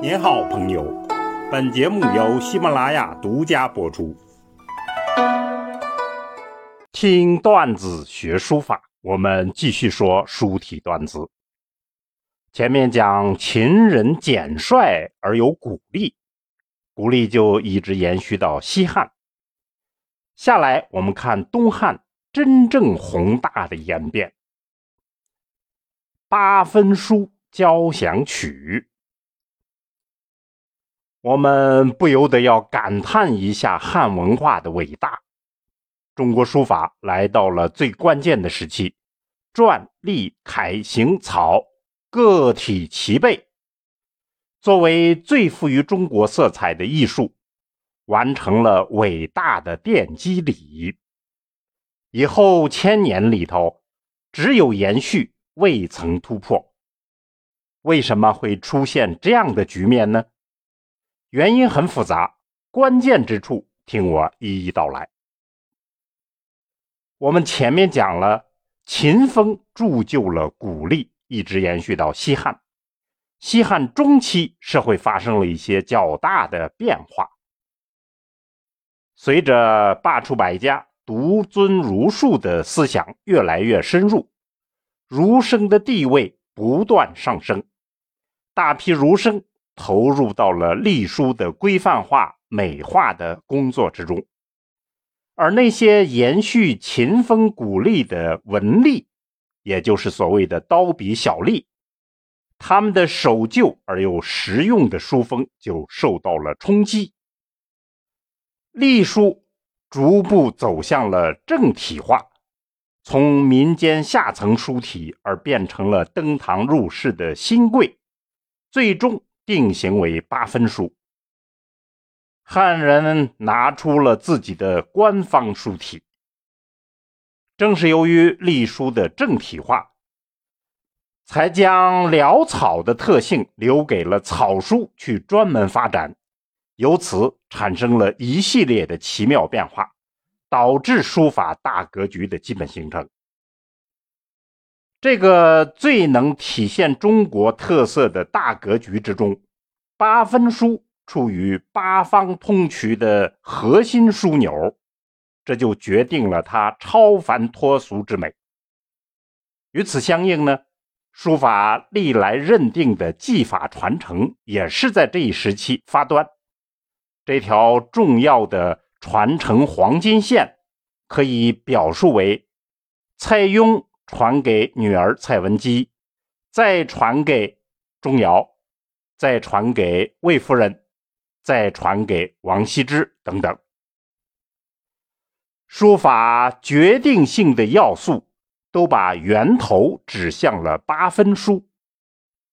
您好，朋友。本节目由喜马拉雅独家播出。听段子学书法，我们继续说书体段子。前面讲秦人简率而有古励，古励就一直延续到西汉。下来我们看东汉真正宏大的演变。八分书交响曲，我们不由得要感叹一下汉文化的伟大。中国书法来到了最关键的时期，篆、隶、楷、行、草个体齐备，作为最富于中国色彩的艺术，完成了伟大的奠基礼。以后千年里头，只有延续。未曾突破，为什么会出现这样的局面呢？原因很复杂，关键之处听我一一道来。我们前面讲了，秦风铸就了古力，一直延续到西汉。西汉中期，社会发生了一些较大的变化。随着罢黜百家、独尊儒术的思想越来越深入。儒生的地位不断上升，大批儒生投入到了隶书的规范化、美化的工作之中，而那些延续秦风古隶的文吏，也就是所谓的刀笔小吏，他们的守旧而又实用的书风就受到了冲击，隶书逐步走向了正体化。从民间下层书体而变成了登堂入室的新贵，最终定型为八分书。汉人拿出了自己的官方书体。正是由于隶书的正体化，才将潦草的特性留给了草书去专门发展，由此产生了一系列的奇妙变化。导致书法大格局的基本形成。这个最能体现中国特色的大格局之中，八分书处于八方通衢的核心枢纽，这就决定了它超凡脱俗之美。与此相应呢，书法历来认定的技法传承也是在这一时期发端。这条重要的。传承黄金线可以表述为：蔡邕传给女儿蔡文姬，再传给钟繇，再传给魏夫人，再传给王羲之等等。书法决定性的要素都把源头指向了八分书，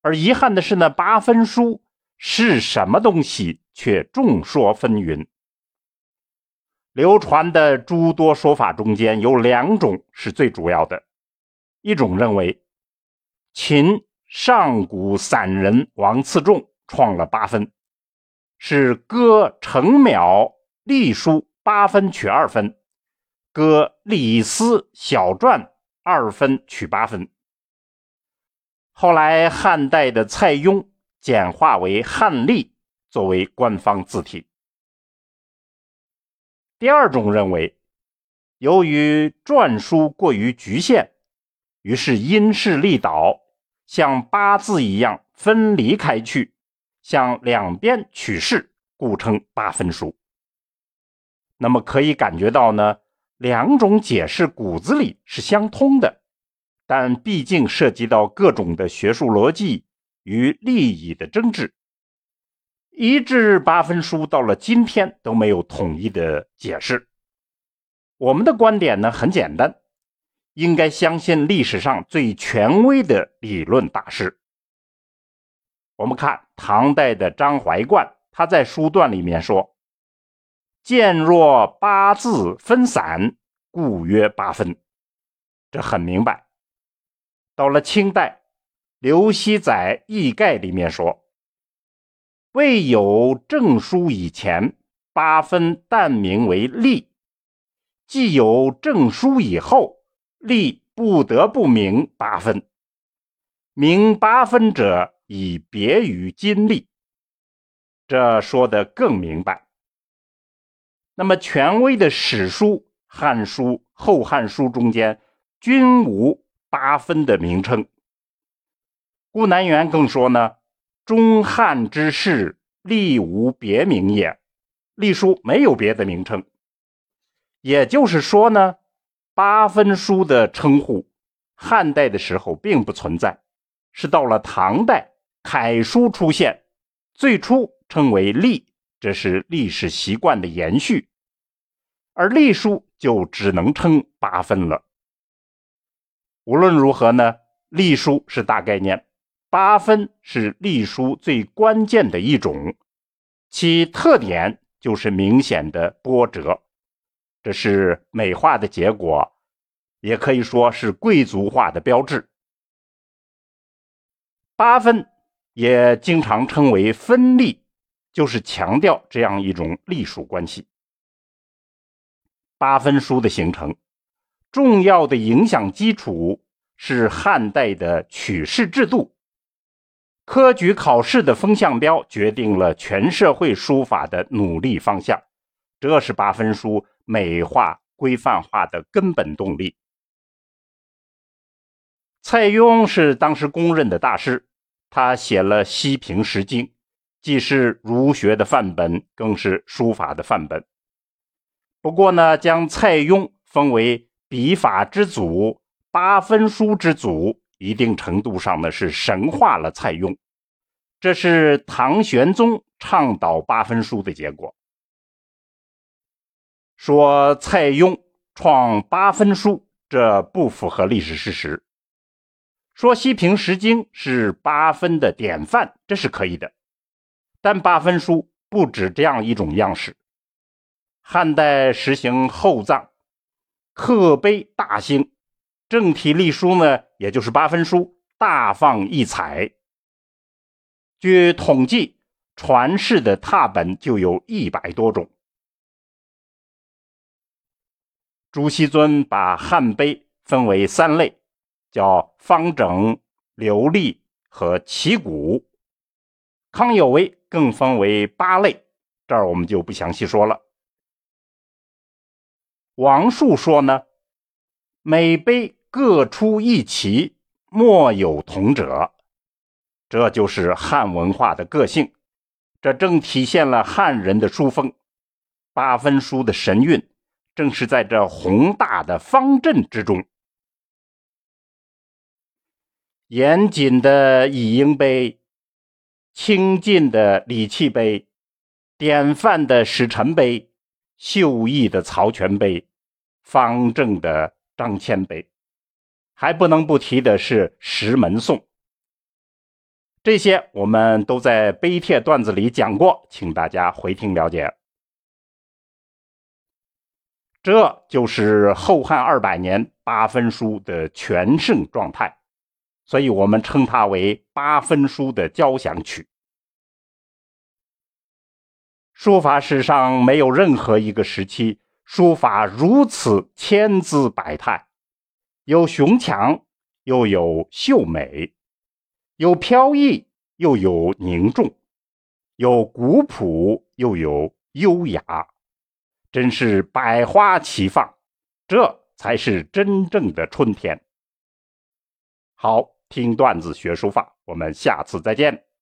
而遗憾的是呢，八分书是什么东西却众说纷纭。流传的诸多说法中间有两种是最主要的，一种认为秦上古散人王次仲创了八分，是歌程邈隶书八分取二分，歌李斯小篆二分取八分。后来汉代的蔡邕简化为汉隶作为官方字体。第二种认为，由于篆书过于局限，于是因势利导，像八字一样分离开去，向两边取势，故称八分书。那么可以感觉到呢，两种解释骨子里是相通的，但毕竟涉及到各种的学术逻辑与利益的争执。一至八分书到了今天都没有统一的解释。我们的观点呢很简单，应该相信历史上最权威的理论大师。我们看唐代的张怀灌，他在书段里面说：“见若八字分散，故曰八分。”这很明白。到了清代，刘熙载《易概》里面说。未有正书以前，八分但名为隶；既有正书以后，隶不得不名八分。名八分者，以别于今隶。这说的更明白。那么，权威的史书《汉书》《后汉书》中间均无八分的名称。顾南元更说呢：“中汉之士，历无别名也。”隶书没有别的名称。也就是说呢，八分书的称呼，汉代的时候并不存在，是到了唐代楷书出现，最初称为隶，这是历史习惯的延续。而隶书就只能称八分了。无论如何呢，隶书是大概念，八分是隶书最关键的一种，其特点就是明显的波折，这是美化的结果，也可以说是贵族化的标志。八分也经常称为分隶，就是强调这样一种隶属关系。八分书的形成，重要的影响基础是汉代的取士制度。科举考试的风向标决定了全社会书法的努力方向，这是八分书美化规范化的根本动力。蔡邕是当时公认的大师，他写了《西平石经》，既是儒学的范本，更是书法的范本。不过呢，将蔡邕封为笔法之祖、八分书之祖，一定程度上呢是神化了蔡邕。这是唐玄宗倡导八分书的结果。说蔡邕创八分书，这不符合历史事实。说《西平石经》是八分的典范，这是可以的。但八分书不止这样一种样式。汉代实行厚葬，刻碑大兴，正体隶书呢，也就是八分书，大放异彩。据统计，传世的拓本就有一百多种。朱熹尊把汉碑分为三类，叫方整、流利和奇古。康有为更分为八类，这儿我们就不详细说了。王述说呢，每碑各出一奇，莫有同者，这就是汉文化的个性，这正体现了汉人的书风。八分书的神韵，正是在这宏大的方阵之中。严谨的乙瀛碑，清静的李器碑，典范的史臣碑。秀逸的曹全碑，方正的张骞碑，还不能不提的是石门颂。这些我们都在碑帖段子里讲过，请大家回听了解。这就是后汉二百年八分书的全盛状态，所以我们称它为八分书的交响曲。书法史上没有任何一个时期书法如此千姿百态，有雄强，又有秀美，有飘逸，又有凝重，有古朴，又有优雅，真是百花齐放，这才是真正的春天。好，听段子学书法，我们下次再见。